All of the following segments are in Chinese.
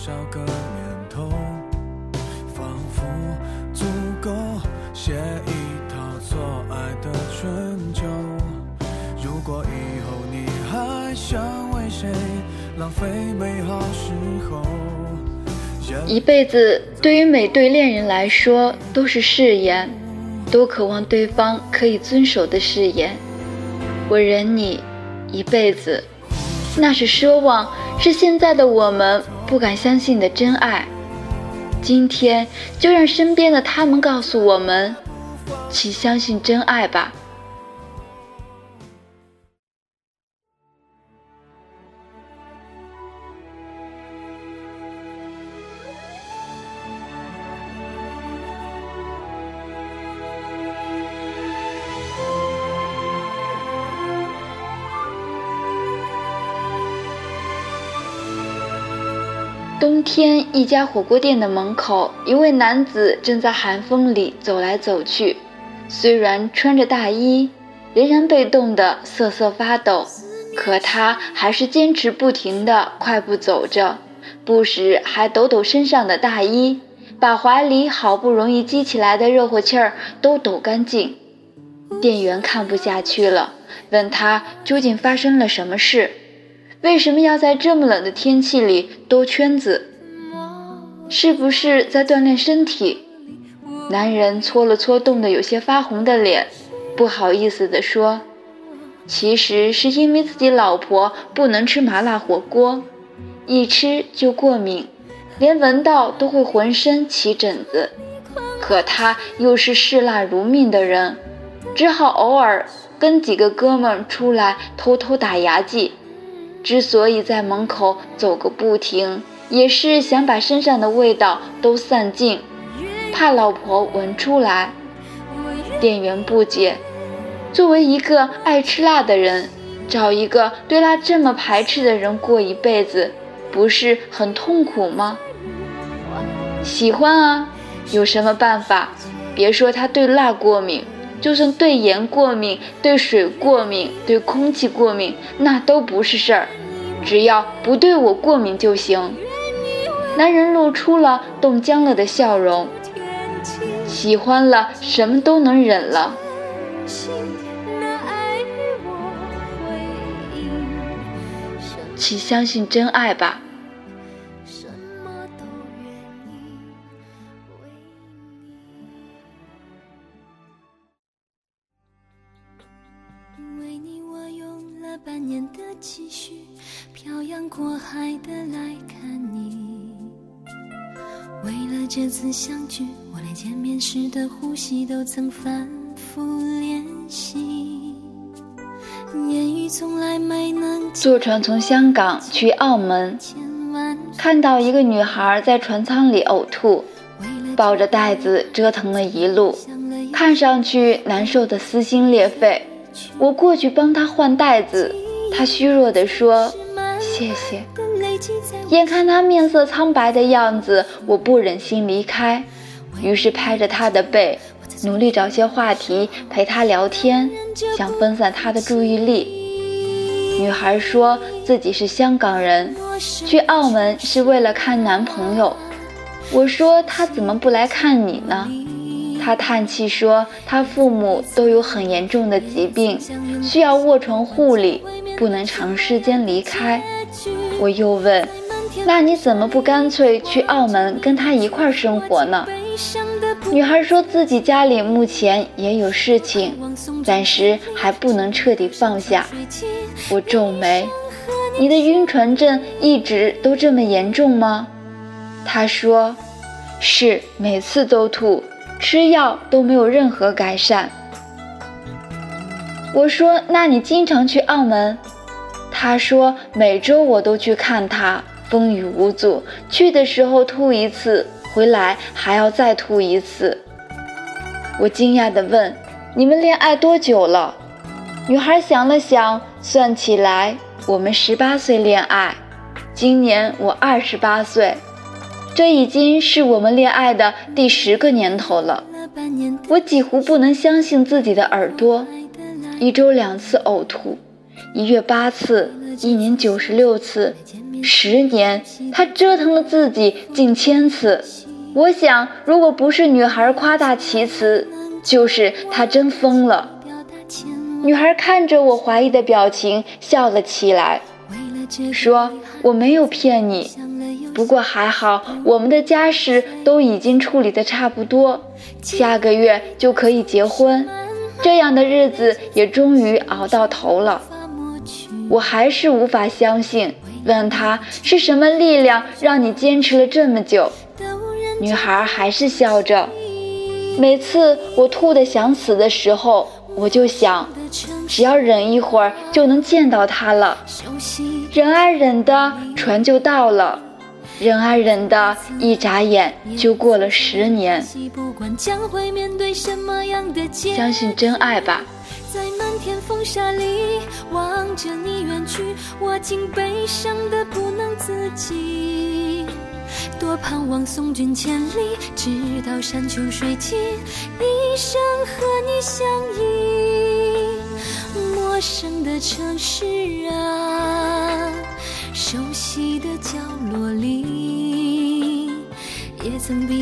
少个年头，仿佛足够写一套错爱的春秋。如果以后你还想为谁浪费美好时候，一辈子对于每对恋人来说都是誓言，都渴望对方可以遵守的誓言。我忍你一辈子，那是奢望，是现在的我们不敢相信的真爱。今天就让身边的他们告诉我们，请相信真爱吧。冬天，一家火锅店的门口，一位男子正在寒风里走来走去。虽然穿着大衣，仍然被冻得瑟瑟发抖，可他还是坚持不停地快步走着，不时还抖抖身上的大衣，把怀里好不容易积起来的热乎气儿都抖干净。店员看不下去了，问他究竟发生了什么事。为什么要在这么冷的天气里兜圈子？是不是在锻炼身体？男人搓了搓冻得有些发红的脸，不好意思地说：“其实是因为自己老婆不能吃麻辣火锅，一吃就过敏，连闻到都会浑身起疹子。可他又是嗜辣如命的人，只好偶尔跟几个哥们出来偷偷打牙祭。”之所以在门口走个不停，也是想把身上的味道都散尽，怕老婆闻出来。店员不解，作为一个爱吃辣的人，找一个对辣这么排斥的人过一辈子，不是很痛苦吗？喜欢啊，有什么办法？别说他对辣过敏，就算对盐过敏、对水过敏、对空气过敏，那都不是事儿。只要不对我过敏就行。男人露出了冻僵了的笑容，喜欢了什么都能忍了。请相信真爱吧。年的积蓄。漂洋过海的来看你，为了这次相聚，我连见面时的呼吸都曾反复练习。言语从来没能坐船从香港去澳门，看到一个女孩在船舱里呕吐，抱着袋子折腾了一路，看上去难受的撕心裂肺。我过去帮她换袋子，她虚弱地说。谢谢。眼看他面色苍白的样子，我不忍心离开，于是拍着他的背，努力找些话题陪他聊天，想分散他的注意力。女孩说自己是香港人，去澳门是为了看男朋友。我说她怎么不来看你呢？她叹气说她父母都有很严重的疾病，需要卧床护理，不能长时间离开。我又问：“那你怎么不干脆去澳门跟他一块生活呢？”女孩说自己家里目前也有事情，暂时还不能彻底放下。我皱眉：“你的晕船症一直都这么严重吗？”她说：“是，每次都吐，吃药都没有任何改善。”我说：“那你经常去澳门？”他说：“每周我都去看他，风雨无阻，去的时候吐一次，回来还要再吐一次。我惊讶地问：“你们恋爱多久了？”女孩想了想，算起来，我们十八岁恋爱，今年我二十八岁，这已经是我们恋爱的第十个年头了。我几乎不能相信自己的耳朵，一周两次呕吐，一月八次，一年九十六次，十年，他折腾了自己近千次。我想，如果不是女孩夸大其词，就是他真疯了。女孩看着我怀疑的表情，笑了起来，说：“我没有骗你，不过还好，我们的家事都已经处理的差不多，下个月就可以结婚，这样的日子也终于熬到头了。”我还是无法相信，问他是什么力量让你坚持了这么久？女孩还是笑着。每次我吐得想死的时候。我就想，只要忍一会儿就能见到他了。忍啊忍的，船就到了；忍啊忍的，一眨眼就过了十年。相信真爱吧。风沙里望着你远去，我竟悲伤的不能自己。多盼望送君千里，直到山穷水尽，一生和你相依。陌生的城市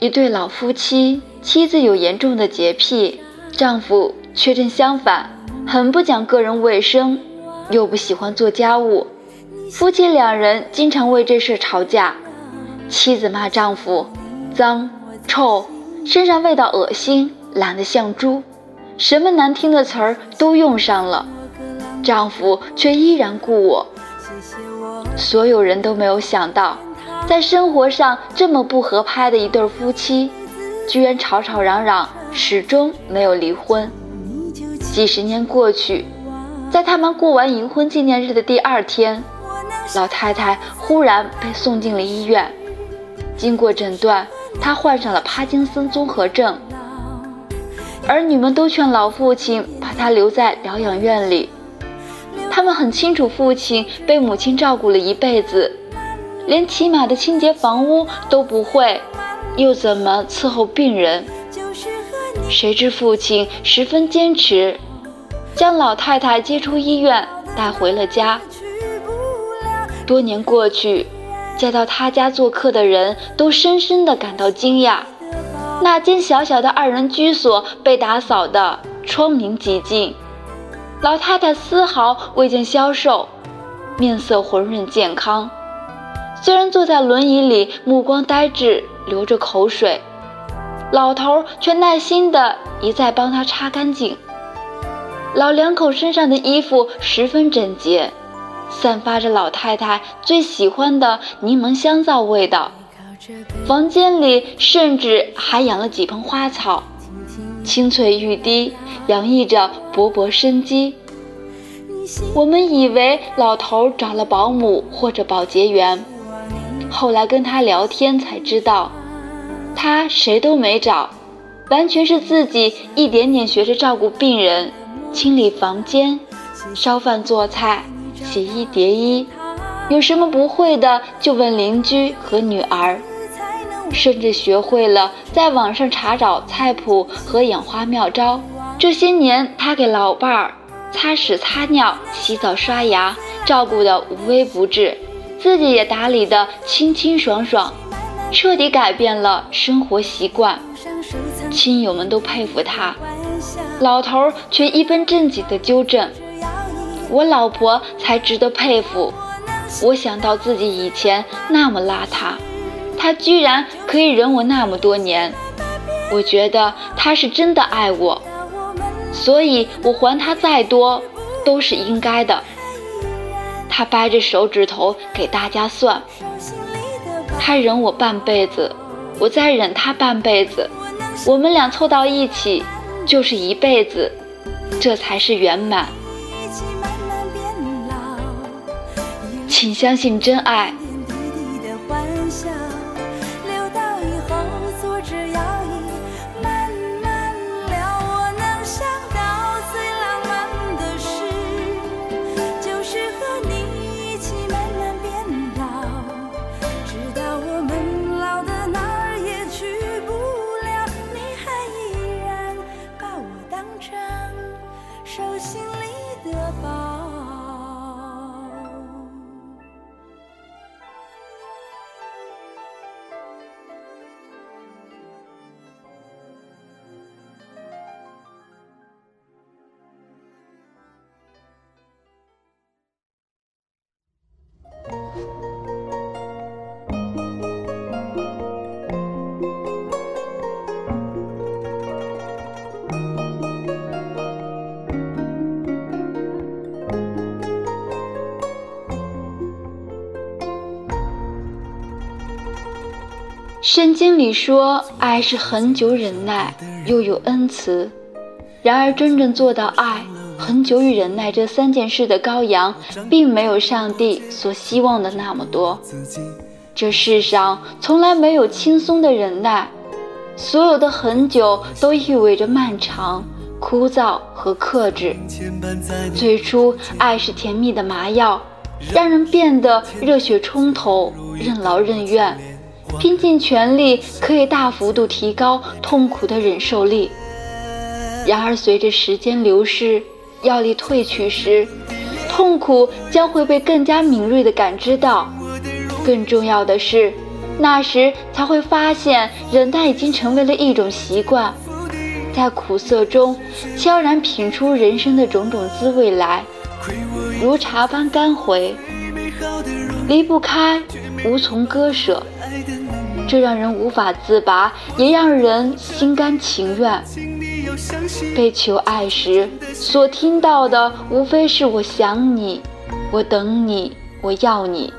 一对老夫妻，妻子有严重的洁癖，丈夫却正相反，很不讲个人卫生，又不喜欢做家务。夫妻两人经常为这事吵架。妻子骂丈夫脏、臭，身上味道恶心，懒得像猪，什么难听的词儿都用上了。丈夫却依然顾我。所有人都没有想到。在生活上这么不合拍的一对夫妻，居然吵吵嚷嚷，始终没有离婚。几十年过去，在他们过完银婚纪念日的第二天，老太太忽然被送进了医院。经过诊断，她患上了帕金森综合症。儿女们都劝老父亲把她留在疗养院里，他们很清楚父亲被母亲照顾了一辈子。连起码的清洁房屋都不会，又怎么伺候病人？谁知父亲十分坚持，将老太太接出医院，带回了家。多年过去，再到他家做客的人都深深地感到惊讶：那间小小的二人居所被打扫得窗明几净，老太太丝毫未见消瘦，面色浑润健康。虽然坐在轮椅里，目光呆滞，流着口水，老头却耐心地一再帮他擦干净。老两口身上的衣服十分整洁，散发着老太太最喜欢的柠檬香皂味道。房间里甚至还养了几盆花草，青翠欲滴，洋溢着勃勃生机。我们以为老头找了保姆或者保洁员。后来跟他聊天才知道，他谁都没找，完全是自己一点点学着照顾病人，清理房间、烧饭做菜、写一叠一，有什么不会的就问邻居和女儿，甚至学会了在网上查找菜谱和养花妙招。这些年，他给老伴儿擦屎、擦尿、洗澡、刷牙，照顾的无微不至，自己也打理得清清爽爽，彻底改变了生活习惯。亲友们都佩服他，老头却一本正经地纠正：“我老婆才值得佩服。”我想到自己以前那么邋遢，他居然可以忍我那么多年，我觉得他是真的爱我，所以我还他再多都是应该的。他掰着手指头给大家算，他忍我半辈子，我再忍他半辈子。我们俩凑到一起就是一辈子，这才是圆满。请相信真爱。圣经里说，爱是恒久忍耐，又有恩慈。然而，真正做到爱、恒久与忍耐这三件事的羔羊，并没有上帝所希望的那么多。这世上从来没有轻松的忍耐，所有的很久都意味着漫长、枯燥和克制。最初，爱是甜蜜的麻药，让人变得热血冲头、任劳任怨。拼尽全力可以大幅度提高痛苦的忍受力，然而随着时间流逝，药力褪去时，痛苦将会被更加敏锐地感知到。更重要的是，那时才会发现忍耐已经成为了一种习惯，在苦涩中悄然品出人生的种种滋味来，如茶般甘回，离不开，无从割舍。这让人无法自拔，也让人心甘情愿。被求爱时，所听到的无非是“我想你，我等你，我要你”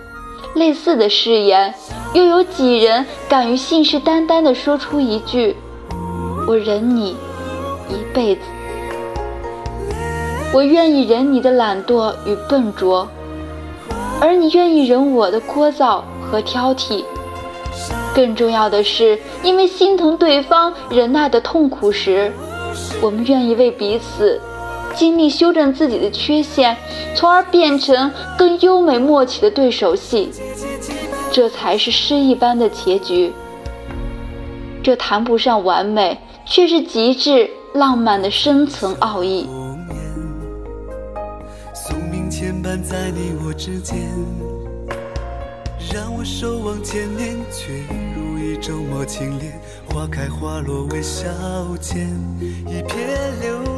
类似的誓言。又有几人敢于信誓旦旦地说出一句“我忍你一辈子”？我愿意忍你的懒惰与笨拙，而你愿意忍我的聒噪和挑剔。更重要的是，因为心疼对方忍耐的痛苦时，我们愿意为彼此经历修正自己的缺陷，从而变成更优美默契的对手戏。这才是诗一般的结局。这谈不上完美，却是极致浪漫的深层奥义。宿命牵绊在你我之间，让我守望千年，却如一。周末清莲，花开花落微笑间，一片留。